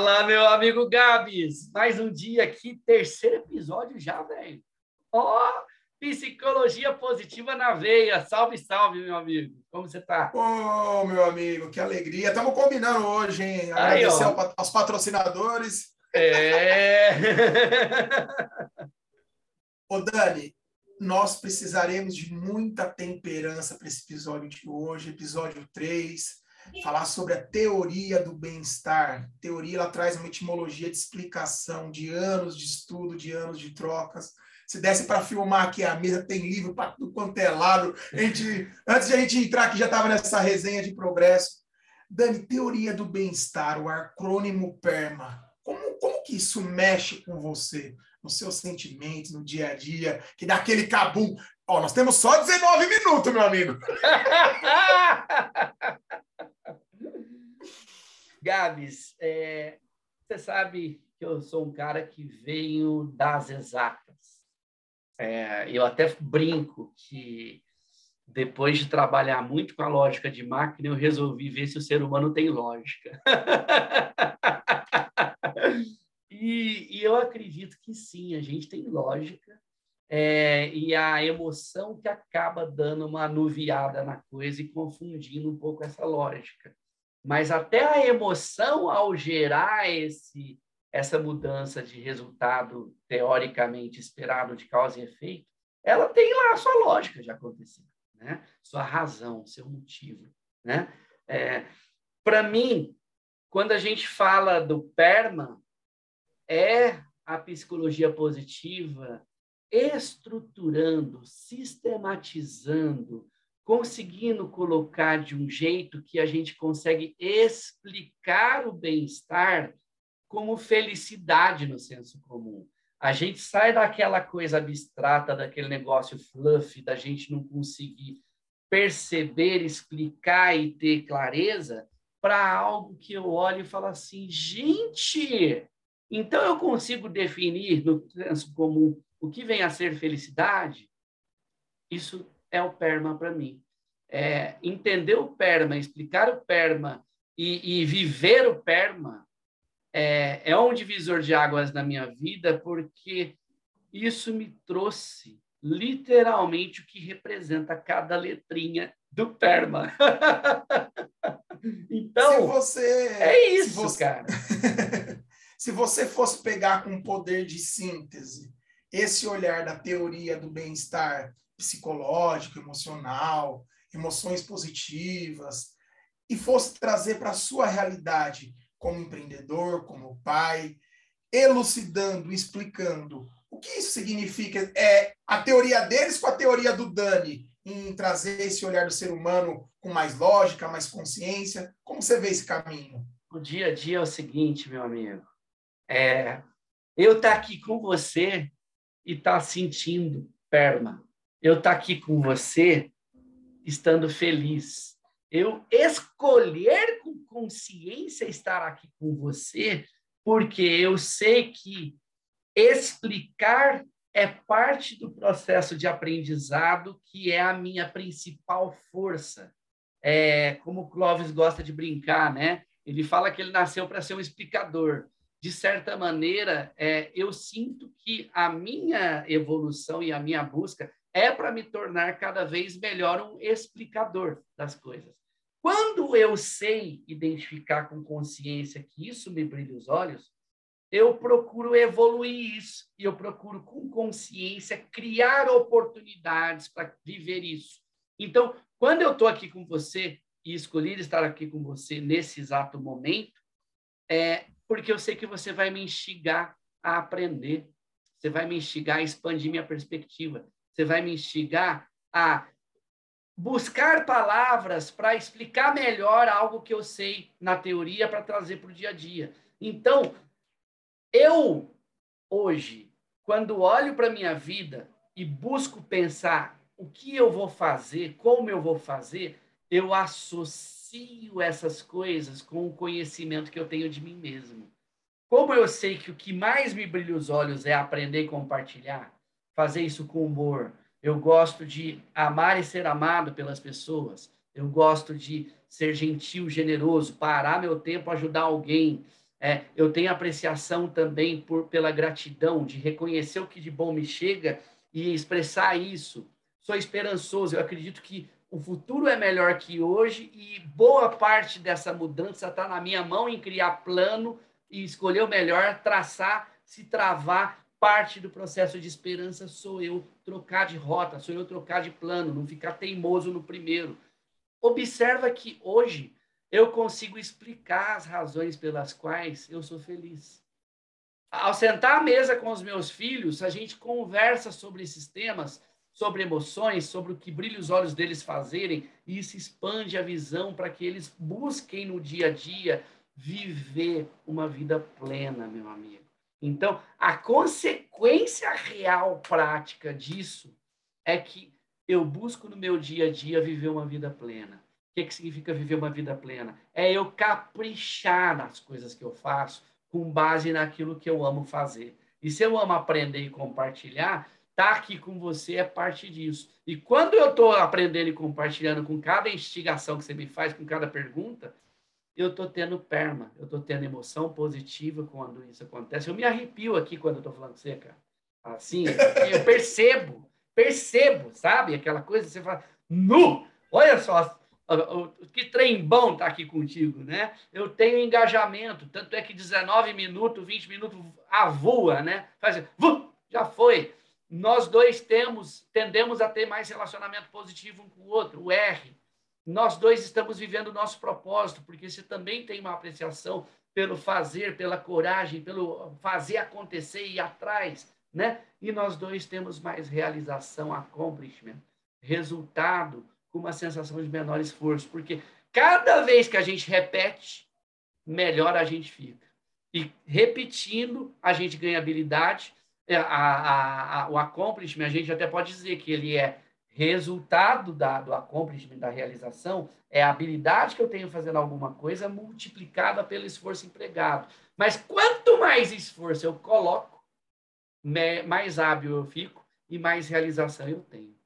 Fala, meu amigo Gabs! Mais um dia aqui, terceiro episódio já, velho. Ó, oh, psicologia positiva na veia. Salve, salve, meu amigo. Como você tá? Ô, oh, meu amigo, que alegria. Estamos combinando hoje, hein? Agradecer Aí, aos patrocinadores. É. Ô, Dani, nós precisaremos de muita temperança para esse episódio de hoje, episódio 3 falar sobre a teoria do bem-estar. Teoria ela traz uma etimologia de explicação de anos de estudo, de anos de trocas. Se desse para filmar aqui a mesa, tem livro para tudo quanto é lado. A gente, antes de a gente entrar aqui, já estava nessa resenha de progresso. Dani, teoria do bem-estar, o acrônimo PERMA. Como, como que isso mexe com você? Nos seus sentimentos, no dia a dia, que dá aquele cabum. Ó, nós temos só 19 minutos, meu amigo. Gabs, é, você sabe que eu sou um cara que venho das exatas. É, eu até brinco que depois de trabalhar muito com a lógica de máquina, eu resolvi ver se o ser humano tem lógica. e, e, eu acredito que sim, a gente tem lógica. É, e a emoção que acaba dando uma anuviada na coisa e confundindo um pouco essa lógica. Mas até a emoção, ao gerar esse, essa mudança de resultado teoricamente esperado de causa e efeito, ela tem lá a sua lógica de acontecer, né? sua razão, seu motivo. Né? É, Para mim, quando a gente fala do PERMA, é a psicologia positiva estruturando, sistematizando, conseguindo colocar de um jeito que a gente consegue explicar o bem-estar como felicidade no senso comum. A gente sai daquela coisa abstrata, daquele negócio fluff, da gente não conseguir perceber, explicar e ter clareza para algo que eu olho e falo assim, gente, então eu consigo definir no senso comum o que vem a ser felicidade? Isso é o PERMA para mim. É, entender o PERMA, explicar o PERMA e, e viver o PERMA é, é um divisor de águas na minha vida, porque isso me trouxe literalmente o que representa cada letrinha do PERMA. então, se você, é isso, você, cara. se você fosse pegar com poder de síntese esse olhar da teoria do bem-estar psicológico, emocional, emoções positivas, e fosse trazer para a sua realidade como empreendedor, como pai, elucidando, explicando o que isso significa, é a teoria deles com a teoria do Dani, em trazer esse olhar do ser humano com mais lógica, mais consciência. Como você vê esse caminho? O dia a dia é o seguinte, meu amigo. É, eu estar tá aqui com você e estar tá sentindo perma eu estar tá aqui com você estando feliz. Eu escolher com consciência estar aqui com você, porque eu sei que explicar é parte do processo de aprendizado, que é a minha principal força. É, como o Clóvis gosta de brincar, né? Ele fala que ele nasceu para ser um explicador. De certa maneira, é, eu sinto que a minha evolução e a minha busca é para me tornar cada vez melhor um explicador das coisas. Quando eu sei identificar com consciência que isso me brilha os olhos, eu procuro evoluir isso e eu procuro com consciência criar oportunidades para viver isso. Então, quando eu estou aqui com você e escolhi estar aqui com você nesse exato momento, é porque eu sei que você vai me instigar a aprender, você vai me instigar a expandir minha perspectiva, você vai me instigar a buscar palavras para explicar melhor algo que eu sei na teoria para trazer para o dia a dia. Então, eu, hoje, quando olho para a minha vida e busco pensar o que eu vou fazer, como eu vou fazer, eu associo essas coisas com o conhecimento que eu tenho de mim mesmo. Como eu sei que o que mais me brilha os olhos é aprender e compartilhar, fazer isso com humor. Eu gosto de amar e ser amado pelas pessoas. Eu gosto de ser gentil, generoso, parar meu tempo, ajudar alguém. É, eu tenho apreciação também por pela gratidão de reconhecer o que de bom me chega e expressar isso. Sou esperançoso. Eu acredito que o futuro é melhor que hoje e boa parte dessa mudança está na minha mão em criar plano e escolher o melhor, traçar, se travar. Parte do processo de esperança sou eu trocar de rota, sou eu trocar de plano, não ficar teimoso no primeiro. Observa que hoje eu consigo explicar as razões pelas quais eu sou feliz. Ao sentar à mesa com os meus filhos, a gente conversa sobre esses temas, sobre emoções, sobre o que brilha os olhos deles fazerem, e isso expande a visão para que eles busquem no dia a dia viver uma vida plena, meu amigo. Então, a consequência real prática disso é que eu busco no meu dia a dia viver uma vida plena. O que, que significa viver uma vida plena? É eu caprichar nas coisas que eu faço com base naquilo que eu amo fazer. E se eu amo aprender e compartilhar, tá aqui com você é parte disso. E quando eu estou aprendendo e compartilhando com cada instigação que você me faz, com cada pergunta, eu estou tendo perma, eu estou tendo emoção positiva quando isso acontece. Eu me arrepio aqui quando eu estou falando com você, cara. Assim, eu percebo, percebo, sabe? Aquela coisa, você fala, nu! Olha só, que trem bom tá aqui contigo, né? Eu tenho engajamento, tanto é que 19 minutos, 20 minutos a voa, né? Faz, já foi. Nós dois temos, tendemos a ter mais relacionamento positivo um com o outro, o R. Nós dois estamos vivendo o nosso propósito, porque você também tem uma apreciação pelo fazer, pela coragem, pelo fazer acontecer e ir atrás, né? E nós dois temos mais realização, accomplishment, resultado, com uma sensação de menor esforço, porque cada vez que a gente repete, melhor a gente fica. E repetindo, a gente ganha habilidade. É, a, a, a, o accomplishment, a gente até pode dizer que ele é resultado da, do accomplishment, da realização, é a habilidade que eu tenho fazendo alguma coisa multiplicada pelo esforço empregado. Mas quanto mais esforço eu coloco, mais hábil eu fico e mais realização eu tenho.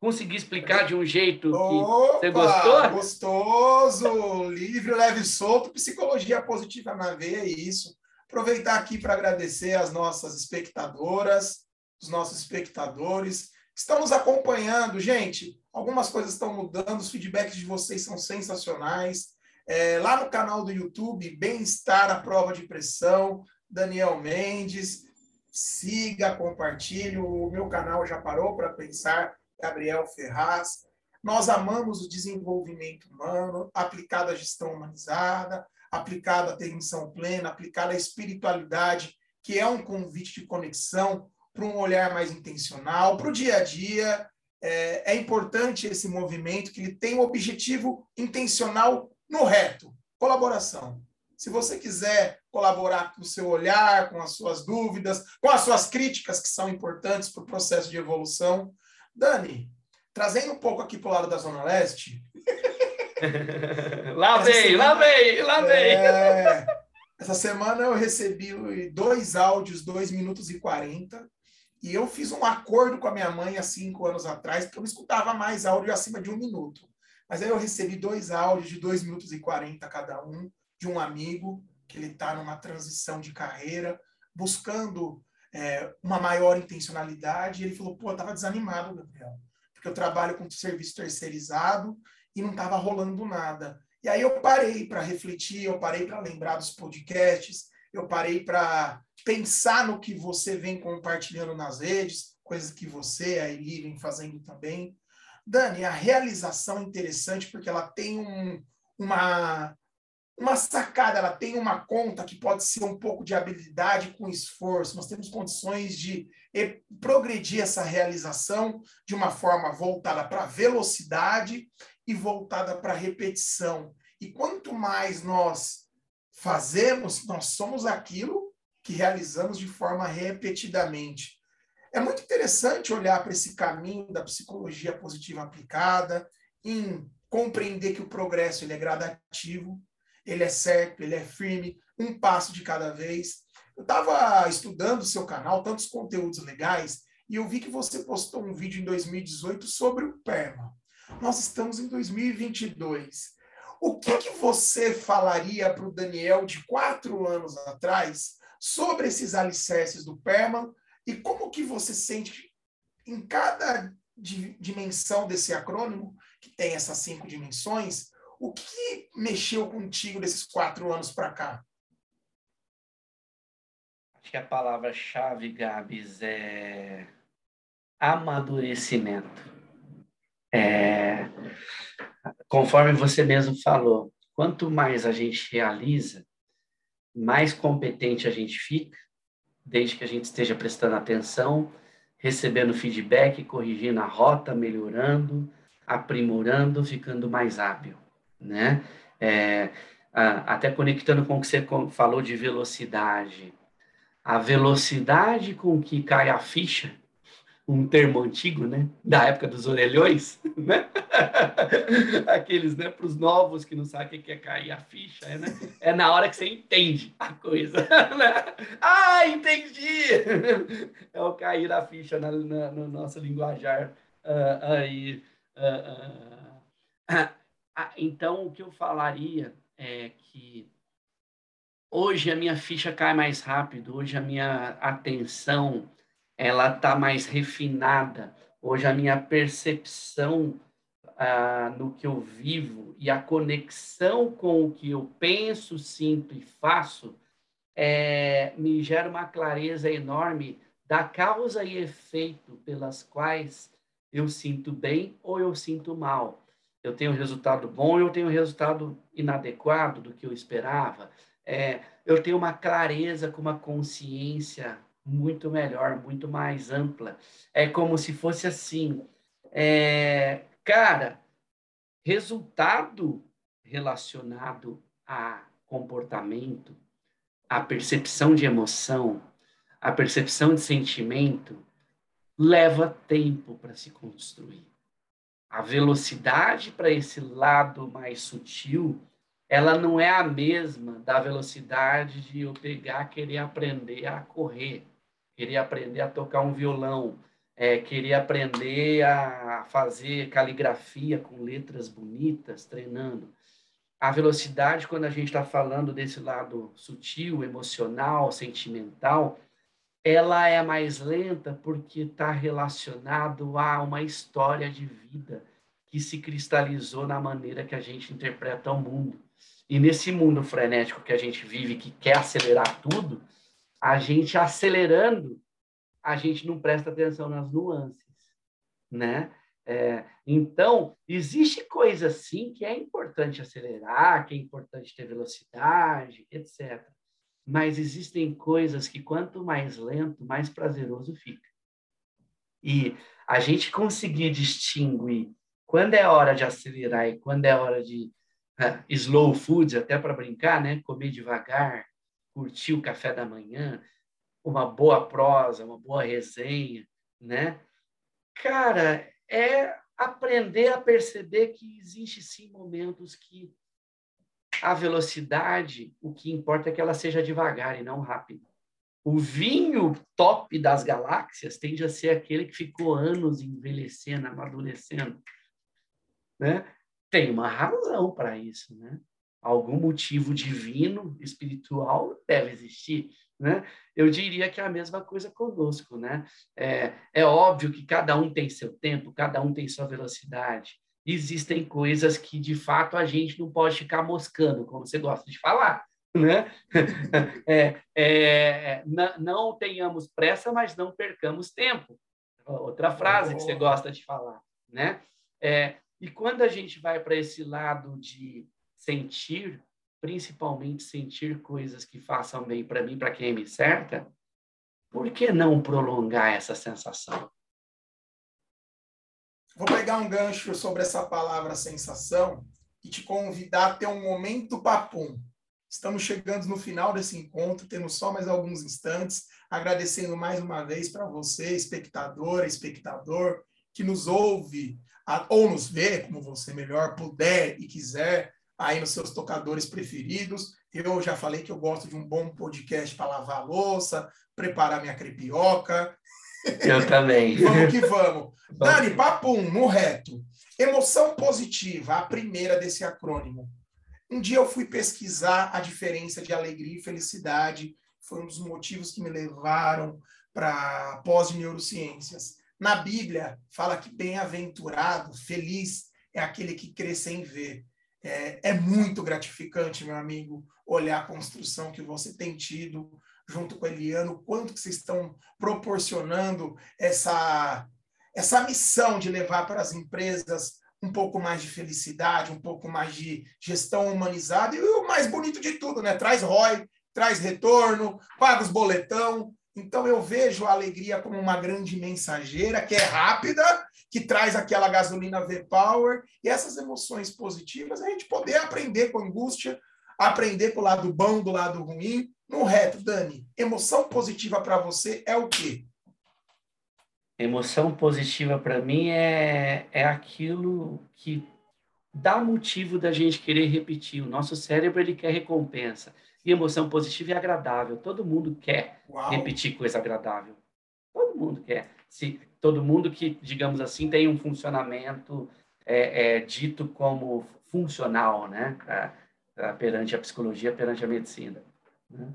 Consegui explicar de um jeito que Opa, você gostou? Gostoso! Livre, leve solto, psicologia positiva na veia, é isso. Aproveitar aqui para agradecer as nossas espectadoras, os nossos espectadores nos acompanhando. Gente, algumas coisas estão mudando, os feedbacks de vocês são sensacionais. É, lá no canal do YouTube, Bem-Estar à Prova de Pressão, Daniel Mendes. Siga, compartilhe. O meu canal já parou para pensar Gabriel Ferraz. Nós amamos o desenvolvimento humano, aplicado à gestão humanizada, aplicado à atenção plena, aplicado à espiritualidade, que é um convite de conexão para um olhar mais intencional, para o dia a dia. É, é importante esse movimento que ele tem um objetivo intencional no reto, colaboração. Se você quiser colaborar com o seu olhar, com as suas dúvidas, com as suas críticas, que são importantes para o processo de evolução, Dani, trazendo um pouco aqui para o lado da Zona Leste. lá vem, lá vem, lá vem. É, essa semana eu recebi dois áudios, dois minutos e quarenta, e eu fiz um acordo com a minha mãe há cinco anos atrás, porque eu não escutava mais áudio acima de um minuto. Mas aí eu recebi dois áudios de dois minutos e quarenta cada um, de um amigo, que ele está numa transição de carreira, buscando é, uma maior intencionalidade. E ele falou: pô, eu estava desanimado, Gabriel, porque eu trabalho com serviço terceirizado e não estava rolando nada. E aí eu parei para refletir, eu parei para lembrar dos podcasts, eu parei para pensar no que você vem compartilhando nas redes, coisas que você e a Eli vem fazendo também. Dani, a realização é interessante porque ela tem um, uma, uma sacada, ela tem uma conta que pode ser um pouco de habilidade com esforço. Nós temos condições de progredir essa realização de uma forma voltada para velocidade e voltada para repetição. E quanto mais nós fazemos, nós somos aquilo que realizamos de forma repetidamente. É muito interessante olhar para esse caminho da psicologia positiva aplicada, em compreender que o progresso ele é gradativo, ele é certo, ele é firme, um passo de cada vez. Eu estava estudando o seu canal, tantos conteúdos legais, e eu vi que você postou um vídeo em 2018 sobre o PERMA. Nós estamos em 2022. O que, que você falaria para o Daniel de quatro anos atrás sobre esses alicerces do Perman e como que você sente em cada dimensão desse acrônimo, que tem essas cinco dimensões, o que mexeu contigo desses quatro anos para cá? Acho que a palavra-chave, Gabs, é amadurecimento. É, conforme você mesmo falou, quanto mais a gente realiza, mais competente a gente fica, desde que a gente esteja prestando atenção, recebendo feedback, corrigindo a rota, melhorando, aprimorando, ficando mais hábil, né? É, até conectando com o que você falou de velocidade. A velocidade com que cai a ficha um termo antigo, né? Da época dos orelhões, né? Aqueles, né? Para os novos que não sabem o que é cair a ficha, é, né? É na hora que você entende a coisa, né? Ah, entendi! É o cair a ficha na, na no nosso linguajar uh, aí. Uh, uh, então, o que eu falaria é que hoje a minha ficha cai mais rápido, hoje a minha atenção ela está mais refinada. Hoje a minha percepção ah, no que eu vivo e a conexão com o que eu penso, sinto e faço é, me gera uma clareza enorme da causa e efeito pelas quais eu sinto bem ou eu sinto mal. Eu tenho resultado bom ou eu tenho resultado inadequado do que eu esperava. É, eu tenho uma clareza com uma consciência muito melhor, muito mais ampla. É como se fosse assim, é, cara, resultado relacionado a comportamento, a percepção de emoção, a percepção de sentimento, leva tempo para se construir. A velocidade para esse lado mais sutil ela não é a mesma da velocidade de eu pegar, querer aprender a correr queria aprender a tocar um violão, é, queria aprender a fazer caligrafia com letras bonitas, treinando. A velocidade, quando a gente está falando desse lado sutil, emocional, sentimental, ela é mais lenta porque está relacionado a uma história de vida que se cristalizou na maneira que a gente interpreta o mundo. E nesse mundo frenético que a gente vive, que quer acelerar tudo, a gente acelerando, a gente não presta atenção nas nuances, né? É, então, existe coisa sim que é importante acelerar, que é importante ter velocidade, etc. Mas existem coisas que quanto mais lento, mais prazeroso fica. E a gente conseguir distinguir quando é hora de acelerar e quando é hora de uh, slow food, até para brincar, né? Comer devagar, curtir o café da manhã, uma boa prosa, uma boa resenha, né? Cara, é aprender a perceber que existe sim momentos que a velocidade, o que importa é que ela seja devagar e não rápida. O vinho top das galáxias tende a ser aquele que ficou anos envelhecendo, amadurecendo, né? Tem uma razão para isso, né? Algum motivo divino, espiritual, deve existir. Né? Eu diria que é a mesma coisa conosco. Né? É, é óbvio que cada um tem seu tempo, cada um tem sua velocidade. Existem coisas que, de fato, a gente não pode ficar moscando, como você gosta de falar. Né? É, é, não tenhamos pressa, mas não percamos tempo. Outra frase que você gosta de falar. Né? É, e quando a gente vai para esse lado de sentir, principalmente sentir coisas que façam bem para mim, para quem me cerca, por que não prolongar essa sensação? Vou pegar um gancho sobre essa palavra sensação e te convidar a ter um momento papum. Estamos chegando no final desse encontro, temos só mais alguns instantes, agradecendo mais uma vez para você, espectadora, espectador, que nos ouve ou nos vê, como você melhor puder e quiser, aí nos seus tocadores preferidos. Eu já falei que eu gosto de um bom podcast para lavar a louça, preparar minha crepioca. Eu também. vamos que vamos. Dani, papum, no reto. Emoção positiva, a primeira desse acrônimo. Um dia eu fui pesquisar a diferença de alegria e felicidade, foi um dos motivos que me levaram para pós de neurociências. Na Bíblia, fala que bem-aventurado, feliz, é aquele que crê sem ver. É, é, muito gratificante, meu amigo, olhar a construção que você tem tido junto com a Eliana, o quanto que vocês estão proporcionando essa, essa missão de levar para as empresas um pouco mais de felicidade, um pouco mais de gestão humanizada e o mais bonito de tudo, né? Traz ROI, traz retorno, paga os boletão. Então eu vejo a alegria como uma grande mensageira que é rápida, que traz aquela gasolina V-Power e essas emoções positivas, a gente poder aprender com angústia, aprender com o lado bom, do lado ruim. No reto, Dani, emoção positiva para você é o quê? Emoção positiva para mim é, é aquilo que dá motivo da gente querer repetir. O nosso cérebro ele quer recompensa. E emoção positiva é agradável. Todo mundo quer Uau. repetir coisa agradável. Todo mundo quer. Se todo mundo que, digamos assim, tem um funcionamento é, é dito como funcional, né? perante a psicologia, perante a medicina. Né?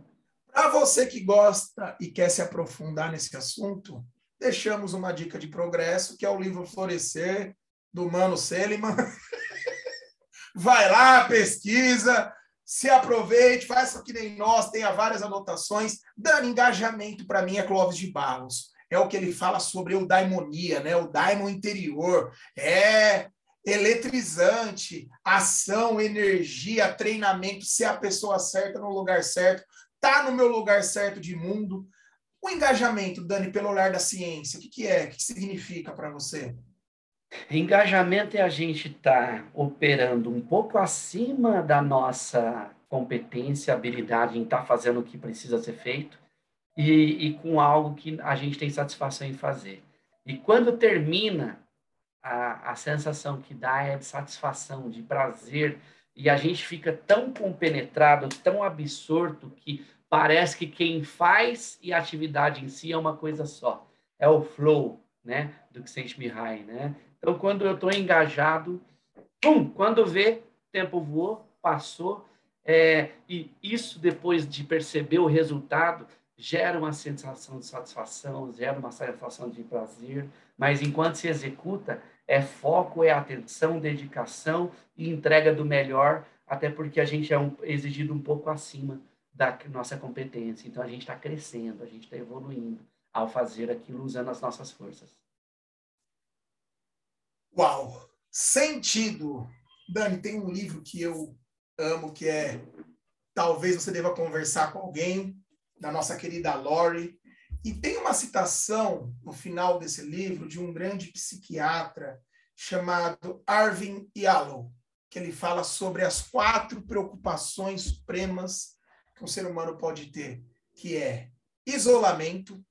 Para você que gosta e quer se aprofundar nesse assunto, deixamos uma dica de progresso, que é o livro Florescer, do Mano Seliman. Vai lá, pesquisa, se aproveite, faça que nem nós, tenha várias anotações. Dando engajamento, para mim, é Clóvis de Barros. É o que ele fala sobre o daimonia, né? o daimon interior. É eletrizante, ação, energia, treinamento, ser a pessoa certa no lugar certo, tá no meu lugar certo de mundo. O engajamento, Dani, pelo olhar da ciência, o que, que é? O que significa para você? Engajamento é a gente estar tá operando um pouco acima da nossa competência, habilidade em estar tá fazendo o que precisa ser feito e, e, com algo que a gente tem satisfação em fazer. E quando termina, a, a sensação que dá é de satisfação, de prazer, e a gente fica tão compenetrado, tão absorto, que parece que quem faz e a atividade em si é uma coisa só. É o flow, né, do Csikszentmihalyi Mihai, né? Então, quando eu estou engajado, pum, quando vê, tempo voou, passou, é, e isso depois de perceber o resultado gera uma sensação de satisfação, gera uma sensação de prazer, mas enquanto se executa, é foco, é atenção, dedicação e entrega do melhor, até porque a gente é um, exigido um pouco acima da nossa competência. Então a gente está crescendo, a gente está evoluindo ao fazer aquilo usando as nossas forças. Uau! Sentido! Dani, tem um livro que eu amo que é Talvez você deva conversar com alguém, da nossa querida Lori. E tem uma citação no final desse livro de um grande psiquiatra chamado Arvin Yalom, que ele fala sobre as quatro preocupações supremas que um ser humano pode ter, que é isolamento,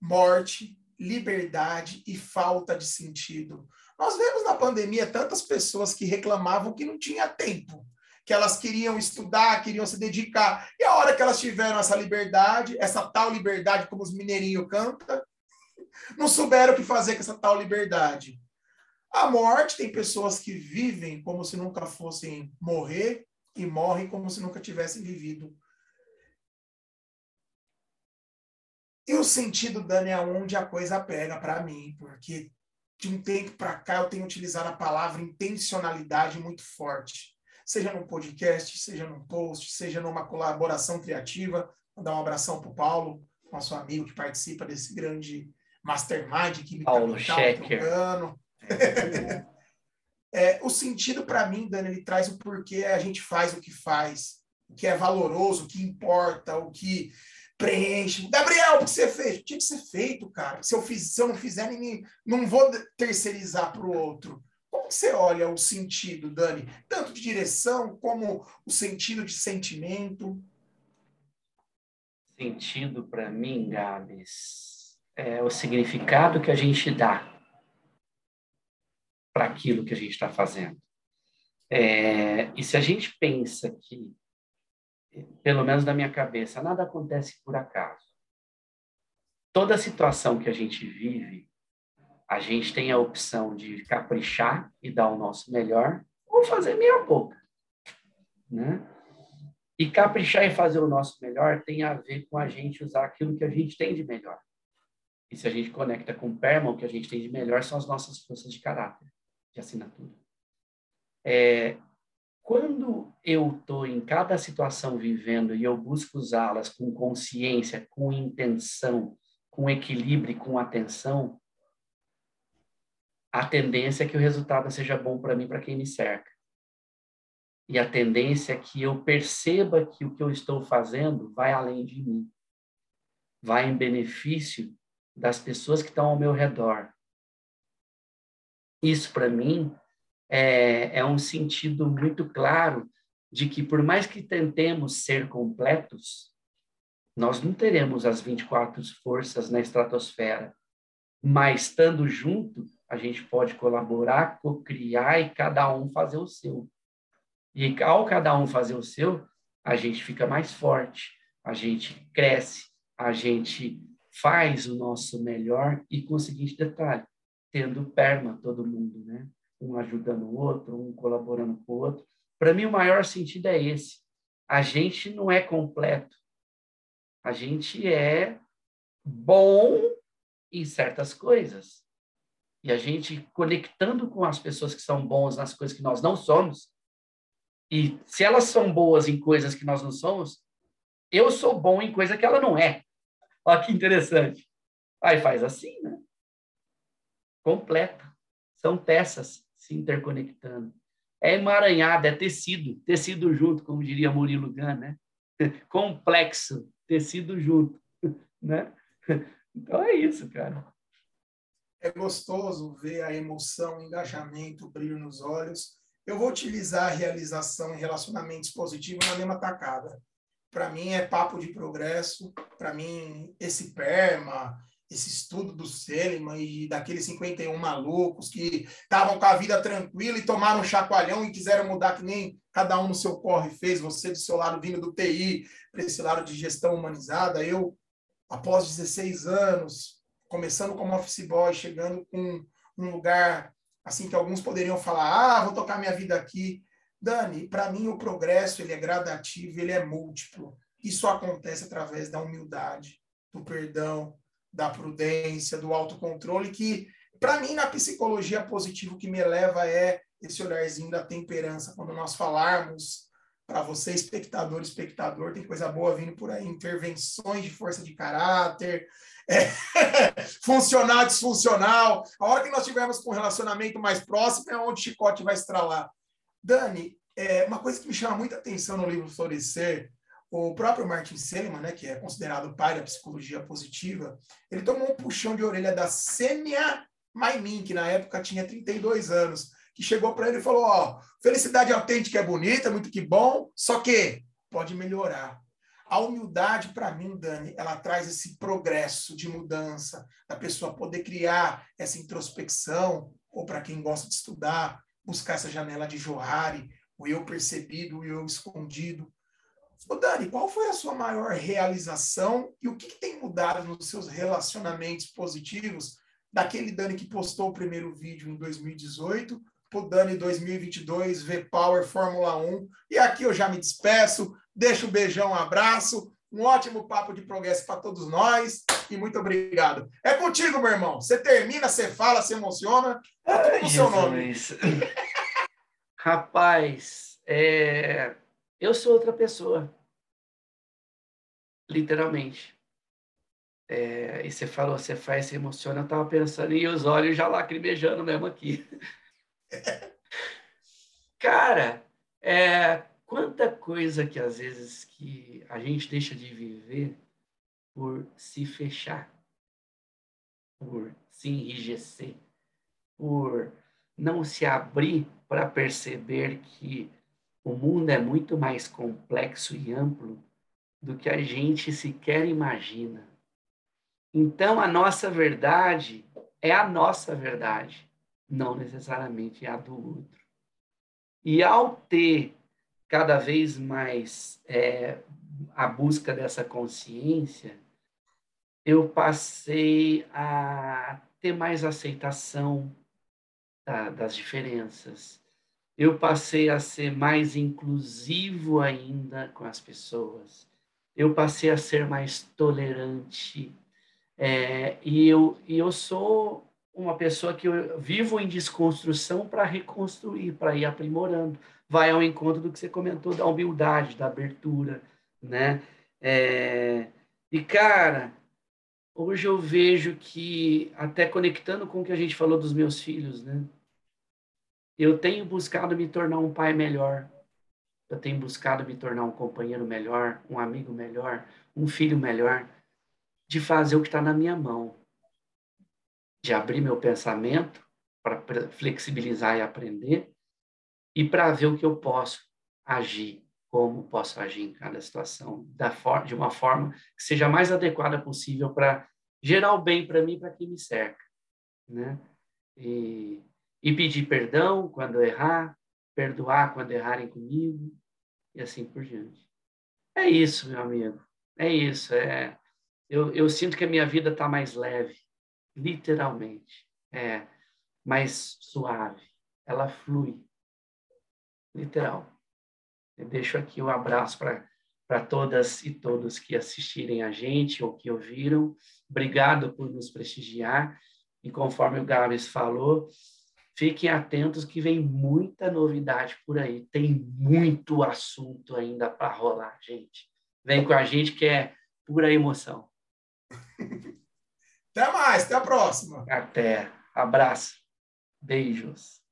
morte, liberdade e falta de sentido. Nós vemos na pandemia tantas pessoas que reclamavam que não tinha tempo, que elas queriam estudar, queriam se dedicar. E a hora que elas tiveram essa liberdade, essa tal liberdade, como os mineirinhos cantam, não souberam o que fazer com essa tal liberdade. A morte, tem pessoas que vivem como se nunca fossem morrer e morrem como se nunca tivessem vivido. E o sentido, Dani, é onde a coisa pega para mim, porque de um tempo para cá eu tenho utilizado a palavra intencionalidade muito forte. Seja num podcast, seja num post, seja numa colaboração criativa. Vou dar um abração para o Paulo, nosso amigo que participa desse grande mastermind que me Paulo Schecker. é, o sentido para mim, Dani, ele traz o porquê a gente faz o que faz, o que é valoroso, o que importa, o que preenche. Gabriel, o que você fez? Tinha que ser feito, cara. Se eu, fiz, se eu não fizer, ninguém, não vou terceirizar para o outro. Como você olha o sentido, Dani? Tanto de direção como o sentido de sentimento? Sentido, para mim, Gabs, é o significado que a gente dá para aquilo que a gente está fazendo. É, e se a gente pensa que pelo menos na minha cabeça, nada acontece por acaso. Toda situação que a gente vive, a gente tem a opção de caprichar e dar o nosso melhor ou fazer meia boca. né? E caprichar e fazer o nosso melhor tem a ver com a gente usar aquilo que a gente tem de melhor. E se a gente conecta com o PERMA, o que a gente tem de melhor são as nossas forças de caráter, de assinatura. É, quando eu estou em cada situação vivendo e eu busco usá-las com consciência, com intenção, com equilíbrio, com atenção, a tendência é que o resultado seja bom para mim, para quem me cerca. E a tendência é que eu perceba que o que eu estou fazendo vai além de mim. Vai em benefício das pessoas que estão ao meu redor. Isso, para mim, é, é um sentido muito claro de que, por mais que tentemos ser completos, nós não teremos as 24 forças na estratosfera, mas estando junto, a gente pode colaborar, co-criar e cada um fazer o seu. E ao cada um fazer o seu, a gente fica mais forte, a gente cresce, a gente faz o nosso melhor e com o seguinte detalhe, tendo perma todo mundo, né? Um ajudando o outro, um colaborando com o outro. Para mim, o maior sentido é esse. A gente não é completo. A gente é bom em certas coisas. E a gente conectando com as pessoas que são bons nas coisas que nós não somos, e se elas são boas em coisas que nós não somos, eu sou bom em coisa que ela não é. Olha que interessante. Aí faz assim, né? Completa. São peças se interconectando. É emaranhado, é tecido, tecido junto, como diria Murilo Gun, né? Complexo, tecido junto, né? Então é isso, cara. É gostoso ver a emoção, o engajamento, o brilho nos olhos. Eu vou utilizar a realização em relacionamentos positivos na mesma tacada. Para mim é papo de progresso, para mim esse PERMA, esse estudo do Seliman e daqueles 51 malucos que estavam com a vida tranquila e tomaram um chacoalhão e quiseram mudar que nem cada um no seu corre fez, você do seu lado vindo do TI para esse lado de gestão humanizada, eu após 16 anos, começando como office boy, chegando com um lugar assim que alguns poderiam falar, ah, vou tocar minha vida aqui. Dani, para mim o progresso ele é gradativo, ele é múltiplo. Isso acontece através da humildade, do perdão, da prudência, do autocontrole, que para mim na psicologia positivo que me eleva é esse olharzinho da temperança. Quando nós falarmos para você, espectador, espectador, tem coisa boa vindo por aí, intervenções de força de caráter, é, funcional, disfuncional. A hora que nós tivermos com um relacionamento mais próximo é onde o chicote vai estralar. Dani, é, uma coisa que me chama muita atenção no livro Florescer, o próprio Martin Seligman, né, que é considerado o pai da psicologia positiva, ele tomou um puxão de orelha da Sêmia Maimin, que na época tinha 32 anos, que chegou para ele e falou: Ó, felicidade autêntica é bonita, muito que bom, só que pode melhorar. A humildade, para mim, Dani, ela traz esse progresso de mudança, da pessoa poder criar essa introspecção, ou para quem gosta de estudar, buscar essa janela de Johari, o eu percebido, o eu escondido. Ô Dani, qual foi a sua maior realização e o que, que tem mudado nos seus relacionamentos positivos daquele Dani que postou o primeiro vídeo em 2018 pro Dani 2022, V-Power Fórmula 1. E aqui eu já me despeço, deixo um beijão, um abraço, um ótimo papo de progresso para todos nós e muito obrigado. É contigo, meu irmão. Você termina, você fala, você emociona. Tá tudo no seu nome. Rapaz, é... eu sou outra pessoa. Literalmente. É... e você falou, você faz, você emociona. Eu estava pensando e os olhos já lacrimejando mesmo aqui. Cara, é, quanta coisa que às vezes que a gente deixa de viver por se fechar, por se enrijecer, por não se abrir para perceber que o mundo é muito mais complexo e amplo do que a gente sequer imagina. Então, a nossa verdade é a nossa verdade não necessariamente a do outro. E ao ter cada vez mais é, a busca dessa consciência, eu passei a ter mais aceitação da, das diferenças. eu passei a ser mais inclusivo ainda com as pessoas, eu passei a ser mais tolerante, é, e, eu, e eu sou uma pessoa que eu vivo em desconstrução para reconstruir, para ir aprimorando. Vai ao encontro do que você comentou da humildade, da abertura, né? É, e, cara, hoje eu vejo que, até conectando com o que a gente falou dos meus filhos, né? Eu tenho buscado me tornar um pai melhor. Eu tenho buscado me tornar um companheiro melhor, um amigo melhor, um filho melhor, de fazer o que está na minha mão, de abrir meu pensamento para flexibilizar e aprender e para ver o que eu posso agir, como posso agir em cada situação, da for de uma forma que seja mais adequada possível para gerar o bem para mim e para quem me cerca, né? E, e pedir perdão quando errar, perdoar quando errarem comigo e assim por diante. É isso, meu amigo. É isso. É eu, eu sinto que a minha vida está mais leve, literalmente. É mais suave. Ela flui. Literal. Eu deixo aqui um abraço para todas e todos que assistirem a gente ou que ouviram. Obrigado por nos prestigiar. E conforme o Gabs falou, fiquem atentos que vem muita novidade por aí. Tem muito assunto ainda para rolar, gente. Vem com a gente que é pura emoção. Até mais, até a próxima. Até. Abraço. Beijos.